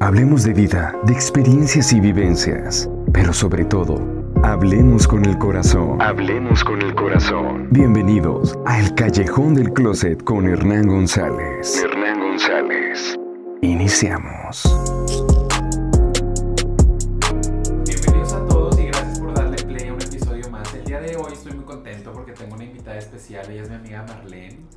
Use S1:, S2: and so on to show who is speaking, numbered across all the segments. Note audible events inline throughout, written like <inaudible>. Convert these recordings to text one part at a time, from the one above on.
S1: Hablemos de vida, de experiencias y vivencias, pero sobre todo, hablemos con el corazón. Hablemos con el corazón. Bienvenidos a El Callejón del Closet con Hernán González. Hernán González. Iniciamos.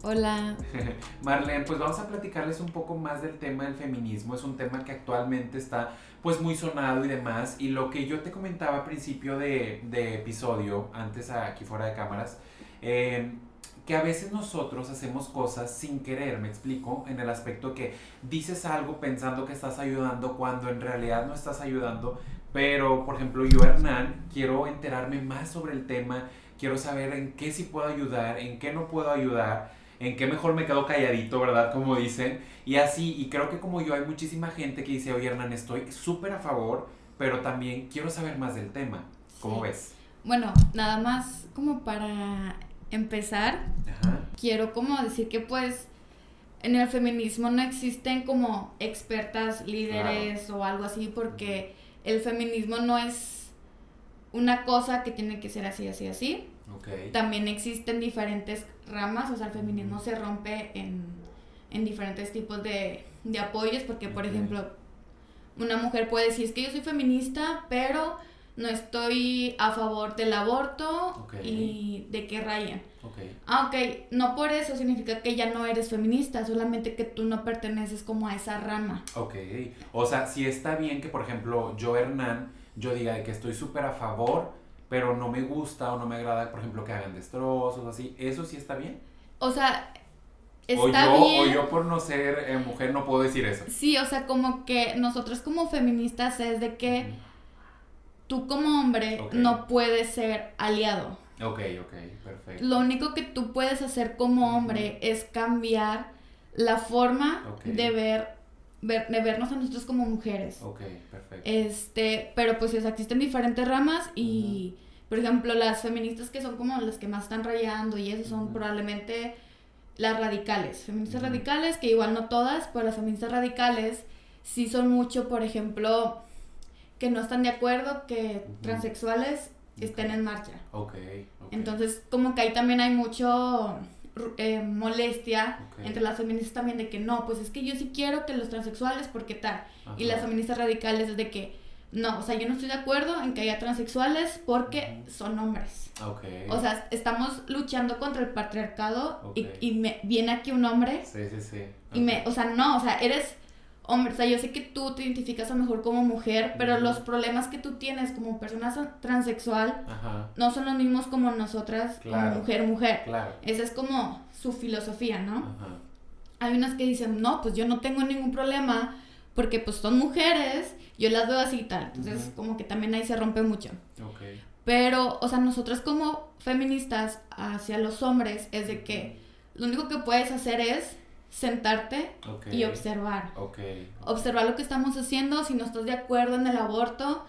S2: Hola. <laughs>
S3: Marlene, pues vamos a platicarles un poco más del tema del feminismo. Es un tema que actualmente está pues muy sonado y demás. Y lo que yo te comentaba al principio de, episodio, antes aquí fuera de cámaras, eh, que a veces nosotros hacemos cosas sin querer, me explico, en el aspecto que dices algo pensando que estás ayudando cuando en realidad no estás ayudando. Pero, por ejemplo, yo, Hernán, quiero enterarme más sobre el tema, quiero saber en qué sí puedo ayudar, en qué no puedo ayudar en qué mejor me quedo calladito, ¿verdad? Como dicen. Y así, y creo que como yo hay muchísima gente que dice, oye Hernán, estoy súper a favor, pero también quiero saber más del tema. ¿Cómo ves?
S2: Bueno, nada más como para empezar, quiero como decir que pues en el feminismo no existen como expertas, líderes o algo así, porque el feminismo no es una cosa que tiene que ser así, así, así. También existen diferentes ramas, o sea, el feminismo se rompe en, diferentes tipos de, apoyos, porque, por ejemplo, una mujer puede decir, es que yo soy feminista, pero no estoy a favor del aborto y de que rayen. Ah, ok, no por eso significa que ya no eres feminista, solamente que tú no perteneces como a esa rama.
S3: Ok, o sea, si está bien que, por ejemplo, yo, Hernán, yo diga que estoy súper a favor pero no me gusta o no me agrada, por ejemplo, que hagan destrozos, así, ¿eso sí está bien?
S2: O sea,
S3: está o yo, bien. O yo por no ser eh, mujer no puedo decir eso.
S2: Sí, o sea, como que nosotros como feministas es de que tú como hombre no puedes ser aliado.
S3: Ok, ok, perfecto.
S2: Lo único que tú puedes hacer como hombre es cambiar la forma de ver de vernos a nosotros como mujeres.
S3: Ok, perfecto.
S2: Este, pero pues existen diferentes ramas y, por ejemplo, las feministas que son como las que más están rayando y eso son probablemente las radicales. Feministas radicales, que igual no todas, pero las feministas radicales sí son mucho, por ejemplo, que no están de acuerdo que transexuales estén en marcha.
S3: Ok.
S2: Entonces, como que ahí también hay mucho eh, molestia entre las feministas también de que no, pues es que yo sí quiero que los transexuales, porque tal. Y las feministas radicales es de que no, o sea, yo no estoy de acuerdo en que haya transexuales porque son hombres. O sea, estamos luchando contra el patriarcado y, me, viene aquí un hombre.
S3: Sí, sí, sí.
S2: Y me, o sea, no, o sea, eres hombre, o sea, yo sé que tú te identificas a lo mejor como mujer, pero los problemas que tú tienes como persona transexual no son los mismos como nosotras como mujer, mujer.
S3: Claro.
S2: Esa es como su filosofía, ¿no? Hay unas que dicen, no, pues yo no tengo ningún problema porque pues son mujeres, yo las veo así y tal. Entonces, como que también ahí se rompe mucho. Pero, o sea, nosotras como feministas hacia los hombres es de que lo único que puedes hacer es sentarte y observar. Observar lo que estamos haciendo, si no estás de acuerdo en el aborto,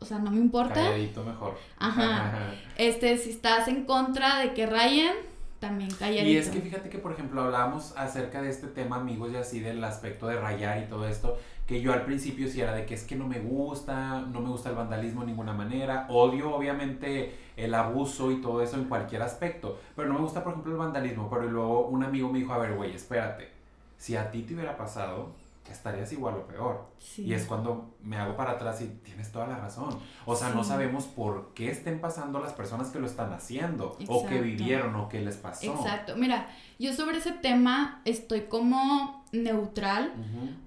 S2: o sea, no me importa.
S3: Calladito mejor.
S2: Ajá. <laughs> este, si estás en contra de que rayen, también calladito.
S3: Y es que fíjate que, por ejemplo, hablábamos acerca de este tema, amigos, y así del aspecto de rayar y todo esto, que yo al principio sí era de que es que no me gusta, no me gusta el vandalismo de ninguna manera, odio obviamente el abuso y todo eso en cualquier aspecto, pero no me gusta, por ejemplo, el vandalismo, pero luego un amigo me dijo, a ver, güey, espérate, si a ti te hubiera pasado, estarías igual o peor. Y es cuando me hago para atrás y tienes toda la razón. O sea, no sabemos por qué estén pasando las personas que lo están haciendo, o que vivieron, o qué les pasó.
S2: Exacto. Mira, yo sobre ese tema estoy como neutral,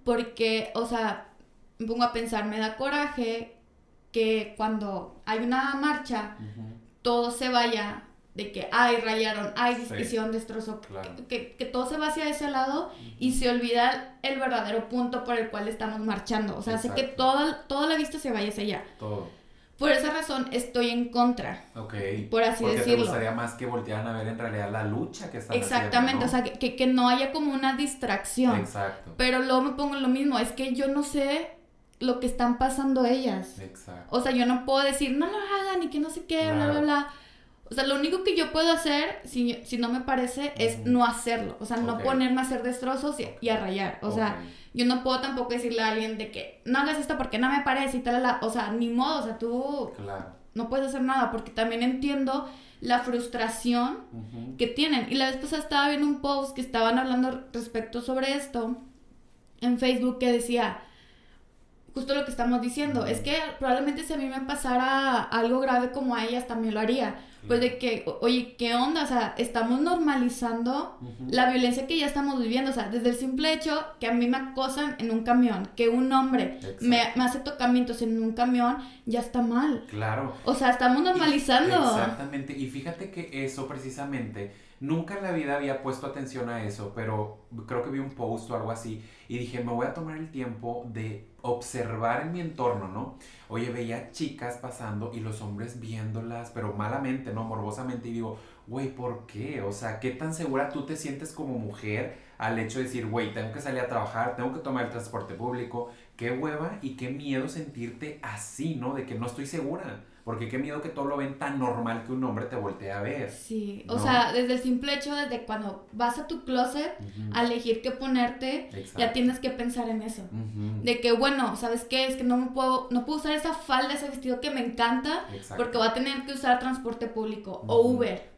S2: porque, o sea, me pongo a pensar, me da coraje que cuando hay una marcha, todo se vaya de que, ay, rayaron, ay, discusión, destrozo, que, que, todo se va hacia ese lado y se olvida el verdadero punto por el cual estamos marchando. O sea, hace que toda, toda la vista se vaya hacia allá.
S3: Todo.
S2: Por esa razón estoy en contra.
S3: Ok.
S2: Por así
S3: Porque
S2: decirlo.
S3: te gustaría más que voltearan a ver en realidad la lucha que están
S2: Exactamente,
S3: o
S2: sea, que, que, no haya como una distracción.
S3: Exacto.
S2: Pero luego me pongo lo mismo, es que yo no sé lo que están pasando ellas.
S3: Exacto.
S2: O sea, yo no puedo decir, no lo hagan y que no sé qué, bla, bla, bla O sea, lo único que yo puedo hacer, si, si no me parece, es no hacerlo. O sea, no ponerme a hacer destrozos y, a rayar. O sea, yo no puedo tampoco decirle a alguien de que no hagas esto porque no me parece y tal. O sea, ni modo. O sea, tú no puedes hacer nada porque también entiendo la frustración que tienen. Y la vez pasada estaba viendo un post que estaban hablando respecto sobre esto en Facebook que decía justo lo que estamos diciendo, es que probablemente si a mí me pasara algo grave como a ellas también lo haría. Pues de que, oye, ¿qué onda? O sea, estamos normalizando la violencia que ya estamos viviendo. O sea, desde el simple hecho que a mí me acosan en un camión, que un hombre me, me, hace tocamientos en un camión, ya está mal.
S3: Claro.
S2: O sea, estamos normalizando.
S3: exactamente. Y fíjate que eso precisamente Nunca en la vida había puesto atención a eso, pero creo que vi un post o algo así y dije, me voy a tomar el tiempo de observar en mi entorno, ¿no? Oye, veía chicas pasando y los hombres viéndolas, pero malamente, ¿no? Morbosamente y digo, güey, ¿por qué? O sea, ¿qué tan segura tú te sientes como mujer al hecho de decir, güey, tengo que salir a trabajar, tengo que tomar el transporte público? Qué hueva y qué miedo sentirte así, ¿no? De que no estoy segura. Porque qué miedo que todo lo ven tan normal que un hombre te voltee a ver.
S2: Sí, o sea, desde el simple hecho, desde cuando vas a tu closet a elegir qué ponerte, ya tienes que pensar en eso. De que, bueno, ¿sabes qué? Es que no me puedo, no puedo usar esa falda, ese vestido que me encanta, porque voy a tener que usar transporte público o Uber.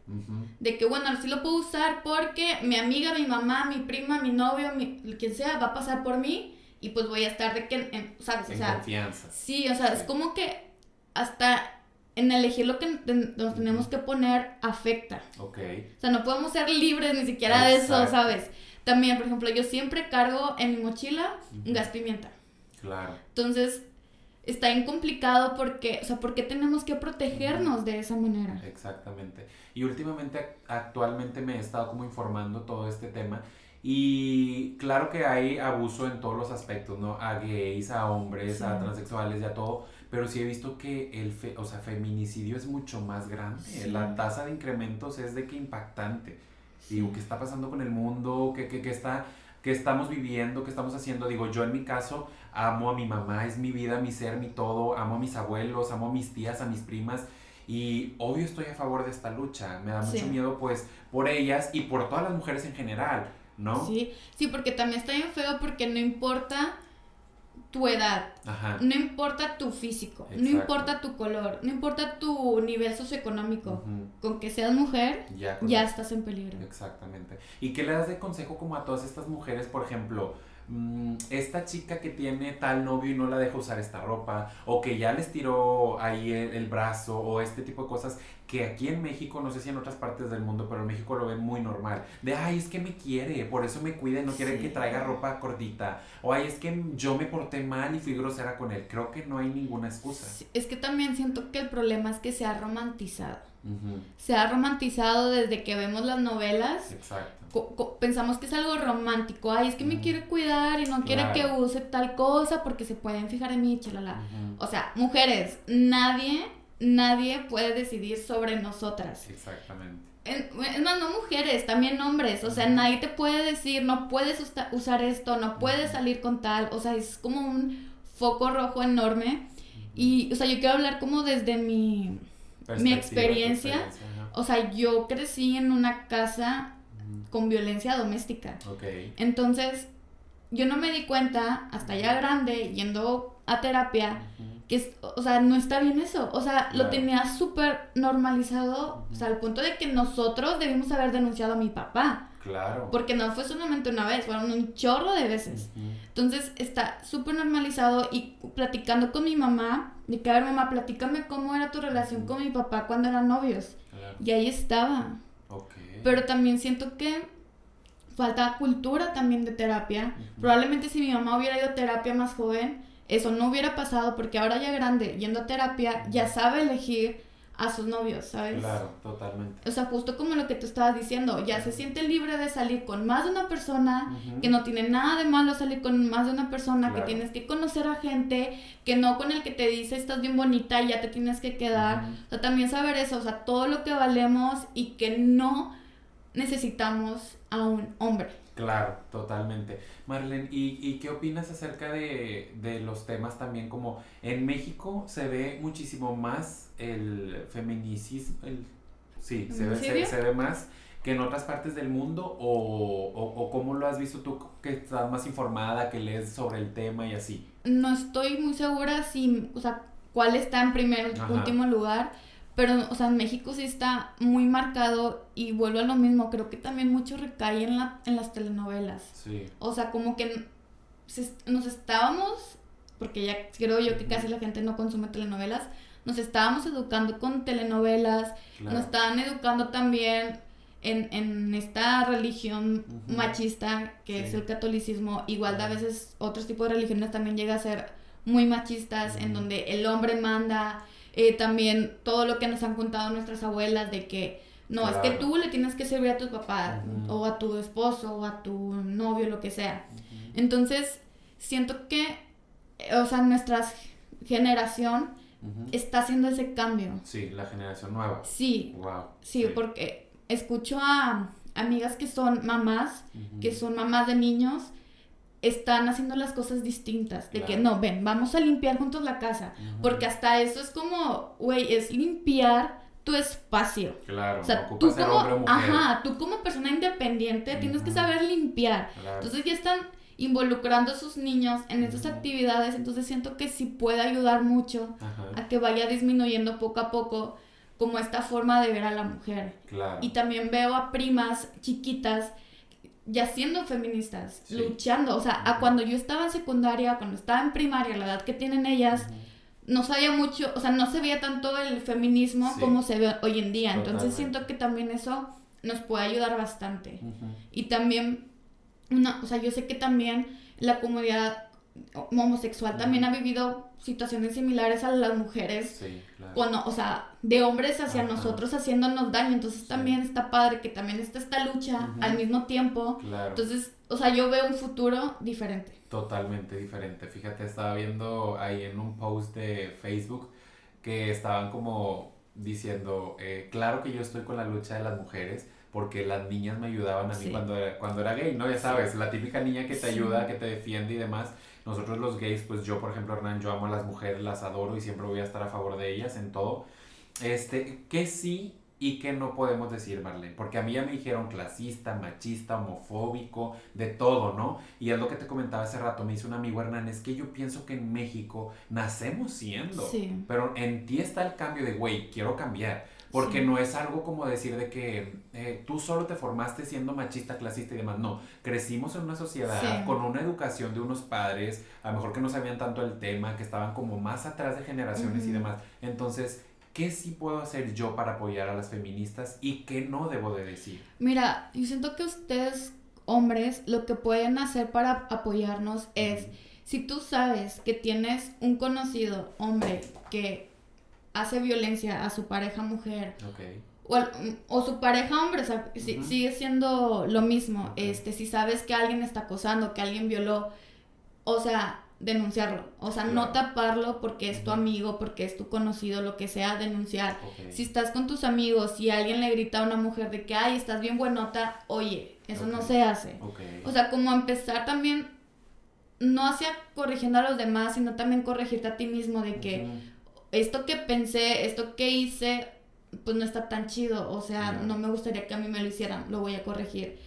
S2: De que, bueno, sí lo puedo usar porque mi amiga, mi mamá, mi prima, mi novio, mi, quien sea, va a pasar por mí y pues voy a estar de que, ¿sabes?
S3: En confianza.
S2: Sí, o sea, es como que hasta en elegir lo que nos tenemos que poner afecta.
S3: Ok.
S2: O sea, no podemos ser libres ni siquiera de eso, ¿sabes? También, por ejemplo, yo siempre cargo en mi mochila gas pimienta.
S3: Claro.
S2: Entonces, está bien complicado porque, o sea, ¿por qué tenemos que protegernos de esa manera?
S3: Exactamente. Y últimamente, actualmente me he estado como informando todo este tema. Y claro que hay abuso en todos los aspectos, ¿no? A gays, a hombres, a transexuales y a todo pero sí he visto que el o sea, feminicidio es mucho más grande. La tasa de incrementos es de que impactante. Digo, ¿qué está pasando con el mundo? ¿Qué, qué, qué está, qué estamos viviendo? ¿Qué estamos haciendo? Digo, yo en mi caso amo a mi mamá, es mi vida, mi ser, mi todo. Amo a mis abuelos, amo a mis tías, a mis primas. Y obvio estoy a favor de esta lucha. Me da mucho miedo, pues, por ellas y por todas las mujeres en general, ¿no?
S2: Sí, sí, porque también está bien feo porque no importa tu edad, no importa tu físico, no importa tu color, no importa tu nivel socioeconómico, con que seas mujer, ya, estás en peligro.
S3: Exactamente. ¿Y qué le das de consejo como a todas estas mujeres, por ejemplo? Mm, esta chica que tiene tal novio y no la deja usar esta ropa, o que ya les tiró ahí el, brazo, o este tipo de cosas, que aquí en México, no sé si en otras partes del mundo, pero en México lo ven muy normal. De, ay, es que me quiere, por eso me cuida no quiere que traiga ropa cortita. O ay, es que yo me porté mal y fui grosera con él. Creo que no hay ninguna excusa.
S2: es que también siento que el problema es que se ha romantizado. Se ha romantizado desde que vemos las novelas.
S3: Exacto.
S2: Pensamos que es algo romántico. Ay, es que me quiere cuidar y no quiere que use tal cosa porque se pueden fijar en mí, chalala. O sea, mujeres, nadie, nadie puede decidir sobre nosotras.
S3: Exactamente.
S2: Es más, no mujeres, también hombres. O sea, nadie te puede decir, no puedes usar esto, no puedes salir con tal. O sea, es como un foco rojo enorme. Y, o sea, yo quiero hablar como desde mi mi experiencia, o sea, yo crecí en una casa con violencia doméstica. Entonces, yo no me di cuenta hasta ya grande, yendo a terapia, que, o sea, no está bien eso. O sea, lo tenía súper normalizado, o sea, al punto de que nosotros debimos haber denunciado a mi papá.
S3: Claro.
S2: Porque no fue solamente una vez, fueron un chorro de veces. Entonces está súper normalizado y platicando con mi mamá, de que a ver mamá, platícame cómo era tu relación con mi papá cuando eran novios. Y ahí estaba. Pero también siento que falta cultura también de terapia. Probablemente si mi mamá hubiera ido a terapia más joven, eso no hubiera pasado porque ahora ya grande, yendo a terapia, ya sabe elegir a sus novios, ¿sabes?
S3: Claro, totalmente.
S2: O sea, justo como lo que tú estabas diciendo, ya se siente libre de salir con más de una persona, que no tiene nada de malo salir con más de una persona, que tienes que conocer a gente, que no con el que te dice estás bien bonita y ya te tienes que quedar. O sea, también saber eso, o sea, todo lo que valemos y que no necesitamos a un hombre.
S3: Claro, totalmente. Marlene, ¿y, qué opinas acerca de, los temas también como en México se ve muchísimo más el feminicismo, el Sí, se ve, se, ve, más que en otras partes del mundo o, o, cómo lo has visto tú que estás más informada, que lees sobre el tema y así.
S2: No estoy muy segura si, o sea, cuál está en primer o último lugar, pero, o sea, en México sí está muy marcado y vuelvo a lo mismo, creo que también mucho recae en, la, en las telenovelas. Sí. O sea, como que nos estábamos, porque ya creo yo que casi la gente no consume telenovelas, nos estábamos educando con telenovelas, nos estaban educando también en, en esta religión machista que es el catolicismo, igual a veces otros tipos de religiones también llega a ser muy machistas, en donde el hombre manda, eh, también todo lo que nos han contado nuestras abuelas de que no, es que tú le tienes que servir a tu papá o a tu esposo o a tu novio, lo que sea. Entonces, siento que, o sea, nuestra generación está haciendo ese cambio.
S3: Sí, la generación nueva.
S2: Sí. Wow. Sí, porque escucho a amigas que son mamás, que son mamás de niños, están haciendo las cosas distintas. De que no, ven, vamos a limpiar juntos la casa. Porque hasta eso es como, güey, es limpiar tu espacio.
S3: Claro,
S2: o sea, tú como, ajá, tú como persona independiente tienes que saber limpiar. Entonces ya están involucrando a sus niños en estas actividades, entonces siento que sí puede ayudar mucho a que vaya disminuyendo poco a poco como esta forma de ver a la mujer. Y también veo a primas chiquitas ya siendo feministas, luchando, o sea, a cuando yo estaba en secundaria, cuando estaba en primaria, la edad que tienen ellas, no sabía mucho, o sea, no se veía tanto el feminismo como se ve hoy en día, entonces siento que también eso nos puede ayudar bastante. Y también una, o sea, yo sé que también la comunidad homosexual también ha vivido situaciones similares a las mujeres. Sí, claro. Cuando, o sea, de hombres hacia nosotros haciéndonos daño. Entonces también está padre que también está esta lucha al mismo tiempo. Claro. Entonces, o sea, yo veo un futuro diferente.
S3: Totalmente diferente. Fíjate, estaba viendo ahí en un post de Facebook que estaban como diciendo, eh, claro que yo estoy con la lucha de las mujeres, porque las niñas me ayudaban a mí cuando, era, cuando era gay, ¿no? Ya sabes, la típica niña que te ayuda, que te defiende y demás. Nosotros los gays, pues yo, por ejemplo, Hernán, yo amo a las mujeres, las adoro y siempre voy a estar a favor de ellas en todo. Este, que sí y que no podemos decir, Marlene, porque a mí ya me dijeron clasista, machista, homofóbico, de todo, ¿no? Y es lo que te comentaba hace rato, me dice un amigo Hernán, es que yo pienso que en México nacemos siendo, sí. pero en ti está el cambio de, güey, quiero cambiar porque no es algo como decir de que eh, tú solo te formaste siendo machista, clasista y demás. No, crecimos en una sociedad con una educación de unos padres, a lo mejor que no sabían tanto el tema, que estaban como más atrás de generaciones y demás. Entonces, ¿qué sí puedo hacer yo para apoyar a las feministas y qué no debo de decir?
S2: Mira, yo siento que ustedes, hombres, lo que pueden hacer para apoyarnos es, si tú sabes que tienes un conocido hombre que hace violencia a su pareja mujer. O, su pareja hombre, o sea, sigue siendo lo mismo. Este, si sabes que alguien está acosando, que alguien violó, o sea, denunciarlo. O sea, no taparlo porque es tu amigo, porque es tu conocido, lo que sea, denunciar. Si estás con tus amigos y alguien le grita a una mujer de que, ay, estás bien buenota, oye, eso no se hace. O sea, como empezar también, no hacia corrigiendo a los demás, sino también corregirte a ti mismo de que, esto que pensé, esto que hice, pues no está tan chido, o sea, no me gustaría que a mí me lo hicieran, lo voy a corregir.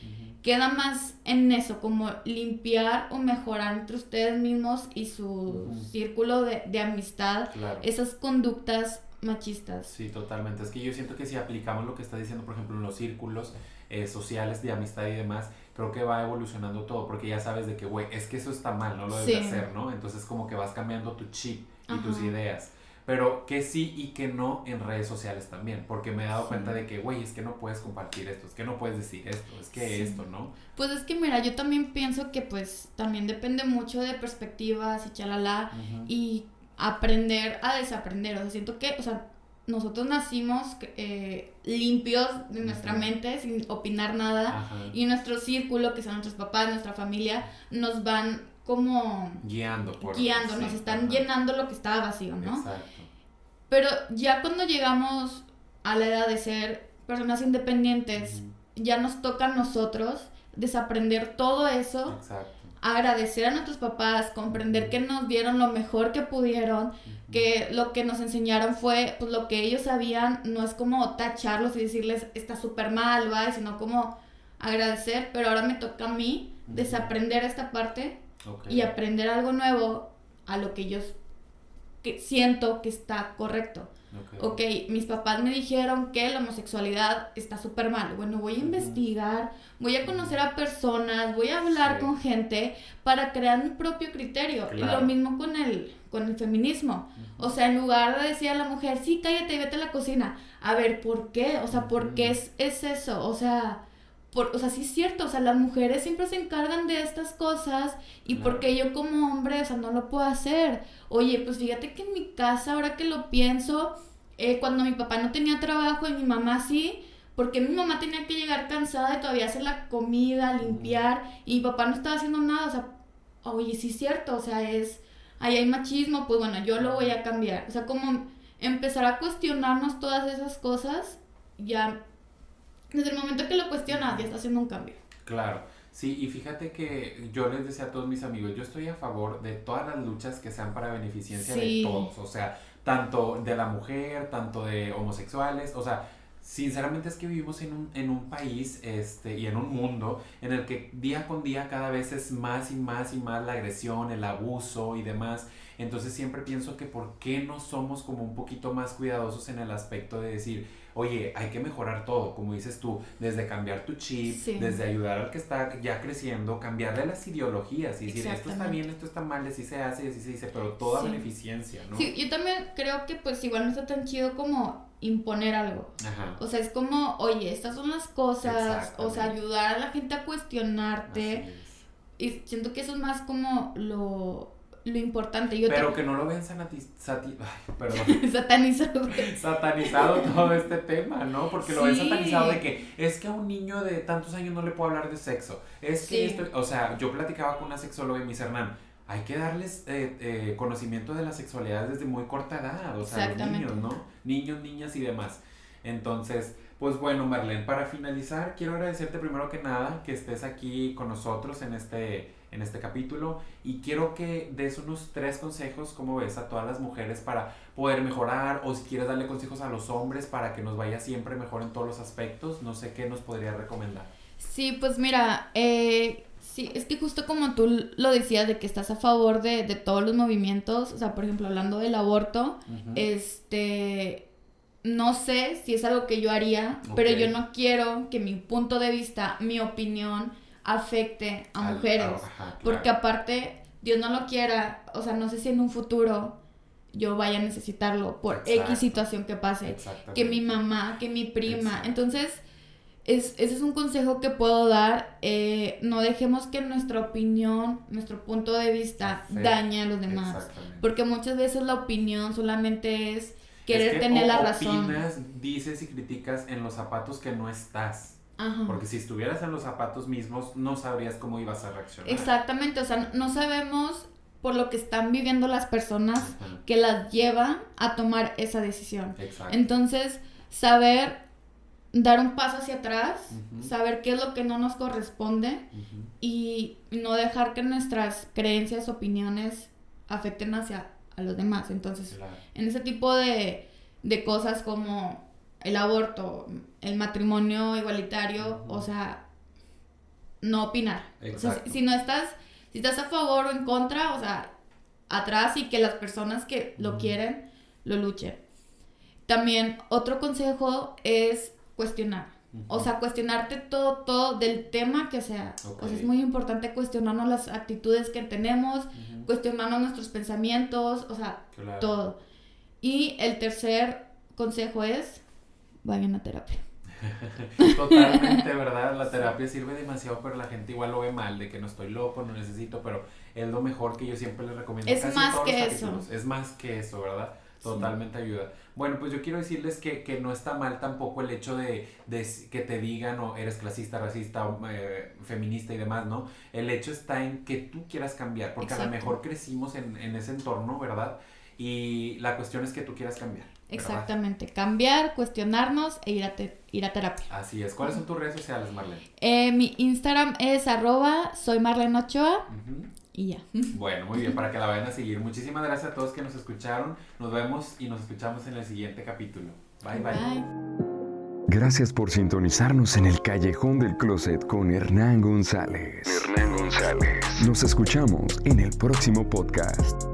S2: Queda más en eso, como limpiar o mejorar entre ustedes mismos y su círculo de, amistad, esas conductas machistas.
S3: Sí, totalmente. Es que yo siento que si aplicamos lo que está diciendo, por ejemplo, en los círculos eh, sociales de amistad y demás, creo que va evolucionando todo, porque ya sabes de que, güey, es que eso está mal, no lo debes hacer, ¿no? Entonces como que vas cambiando tu chip y tus ideas pero que sí y que no en redes sociales también, porque me he dado cuenta de que, güey, es que no puedes compartir esto, es que no puedes decir esto, es que esto, ¿no?
S2: Pues es que mira, yo también pienso que pues también depende mucho de perspectivas y chalala y aprender a desaprender, o sea, siento que, o sea, nosotros nacimos eh, limpios de nuestra mente, sin opinar nada, y nuestro círculo, que son nuestros papás, nuestra familia, nos van como
S3: guiando por
S2: guiando, nos están llenando lo que estaba vacío, ¿no? Exacto. Pero ya cuando llegamos a la edad de ser personas independientes, ya nos toca a nosotros desaprender todo eso. Exacto. agradecer a nuestros papás, comprender que nos dieron lo mejor que pudieron, que lo que nos enseñaron fue pues lo que ellos sabían, no es como tacharlos y decirles está súper mal, ¿vale? sino como agradecer, pero ahora me toca a mí desaprender esta parte y aprender algo nuevo a lo que yo que siento que está correcto. ok, mis papás me dijeron que la homosexualidad está súper mal. Bueno, voy a investigar, voy a conocer a personas, voy a hablar con gente para crear mi propio criterio. Y lo mismo con el, con el feminismo. O sea, en lugar de decir a la mujer, sí, cállate y vete a la cocina. A ver, ¿por qué? O sea, ¿por qué es, es eso? O sea, por, o sea, sí es cierto, o sea, las mujeres siempre se encargan de estas cosas y porque yo como hombre, o sea, no lo puedo hacer. Oye, pues fíjate que en mi casa, ahora que lo pienso, eh, cuando mi papá no tenía trabajo y mi mamá sí, porque mi mamá tenía que llegar cansada y todavía hacer la comida, limpiar, y mi papá no estaba haciendo nada, o sea, oye, sí es cierto, o sea, es, ahí hay machismo, pues bueno, yo lo voy a cambiar. O sea, como empezar a cuestionarnos todas esas cosas, ya desde el momento que lo cuestionas, ya está haciendo un cambio.
S3: Claro. Sí, y fíjate que yo les decía a todos mis amigos, yo estoy a favor de todas las luchas que sean para beneficencia de todos, o sea, tanto de la mujer, tanto de homosexuales, o sea, sinceramente es que vivimos en un, en un país este, y en un mundo en el que día con día cada vez es más y más y más la agresión, el abuso y demás. Entonces siempre pienso que por qué no somos como un poquito más cuidadosos en el aspecto de decir, oye, hay que mejorar todo, como dices tú, desde cambiar tu chip, desde ayudar al que está ya creciendo, cambiarle las ideologías y decir, esto está bien, esto está mal, así se hace, así se dice, pero toda beneficencia, ¿no?
S2: Sí, yo también creo que pues igual no está tan chido como imponer algo. Ajá. O sea, es como, oye, estas son las cosas, o sea, ayudar a la gente a cuestionarte. Y siento que eso es más como lo lo importante. Yo
S3: Pero que no lo vean <laughs>
S2: satanizado.
S3: satanizado todo este tema, ¿no? Porque lo ven satanizado de que es que a un niño de tantos años no le puedo hablar de sexo. Es que esto, o sea, yo platicaba con una sexóloga y me dice, hay que darles eh, eh, conocimiento de la sexualidad desde muy corta edad, o sea, los niños, ¿no? Niños, niñas y demás. Entonces, pues bueno, Marlene, para finalizar, quiero agradecerte primero que nada que estés aquí con nosotros en este en este capítulo y quiero que des unos tres consejos, como ves, a todas las mujeres para poder mejorar o si quieres darle consejos a los hombres para que nos vaya siempre mejor en todos los aspectos, no sé qué nos podría recomendar.
S2: Sí, pues mira, eh, sí, es que justo como tú lo decías de que estás a favor de, todos los movimientos, o sea, por ejemplo, hablando del aborto, este no sé si es algo que yo haría, pero yo no quiero que mi punto de vista, mi opinión, afecte a mujeres. Porque aparte, Dios no lo quiera, o sea, no sé si en un futuro yo vaya a necesitarlo por X situación que pase. Que mi mamá, que mi prima. Entonces, es, ese es un consejo que puedo dar. Eh, no dejemos que nuestra opinión, nuestro punto de vista dañe a los demás. Porque muchas veces la opinión solamente es querer tener la razón.
S3: Opinas, dices y criticas en los zapatos que no estás. Porque si estuvieras en los zapatos mismos, no sabrías cómo ibas a reaccionar.
S2: Exactamente, o sea, no sabemos por lo que están viviendo las personas que las lleva a tomar esa decisión. Exacto. Entonces, saber dar un paso hacia atrás, saber qué es lo que no nos corresponde y no dejar que nuestras creencias, opiniones afecten hacia a los demás. Entonces, en ese tipo de, de cosas como el aborto, el matrimonio igualitario, o sea, no opinar. O sea, si, no estás, si estás a favor o en contra, o sea, atrás y que las personas que lo quieren lo luchen. También otro consejo es cuestionar. O sea, cuestionarte todo, todo del tema que sea. O sea, es muy importante cuestionarnos las actitudes que tenemos, cuestionarnos nuestros pensamientos, o sea, todo. Y el tercer consejo es vayan a terapia. <laughs>
S3: Totalmente, <laughs> ¿verdad? La terapia sirve demasiado, pero la gente igual lo ve mal, de que no estoy loco, no necesito, pero es lo mejor que yo siempre les recomiendo.
S2: Es más que eso.
S3: Es más que eso, ¿verdad? Totalmente ayuda. Bueno, pues yo quiero decirles que, que, no está mal tampoco el hecho de, de que te digan o eres clasista, racista, eh, feminista y demás, ¿no? El hecho está en que tú quieras cambiar, porque a lo mejor crecimos en, en ese entorno, ¿verdad? Y la cuestión es que tú quieras cambiar.
S2: Exactamente, cambiar, cuestionarnos e ir a, ir a terapia.
S3: Así es. ¿Cuáles son tus redes sociales, Marlene?
S2: Eh, mi Instagram es arroba soy Marlene Ochoa. Y ya. <laughs>
S3: Bueno, muy bien, para que la vayan a seguir. Muchísimas gracias a todos que nos escucharon. Nos vemos y nos escuchamos en el siguiente capítulo. bye. bye. bye.
S1: Gracias por sintonizarnos en el Callejón del Closet con Hernán González. Hernán González. Nos escuchamos en el próximo podcast.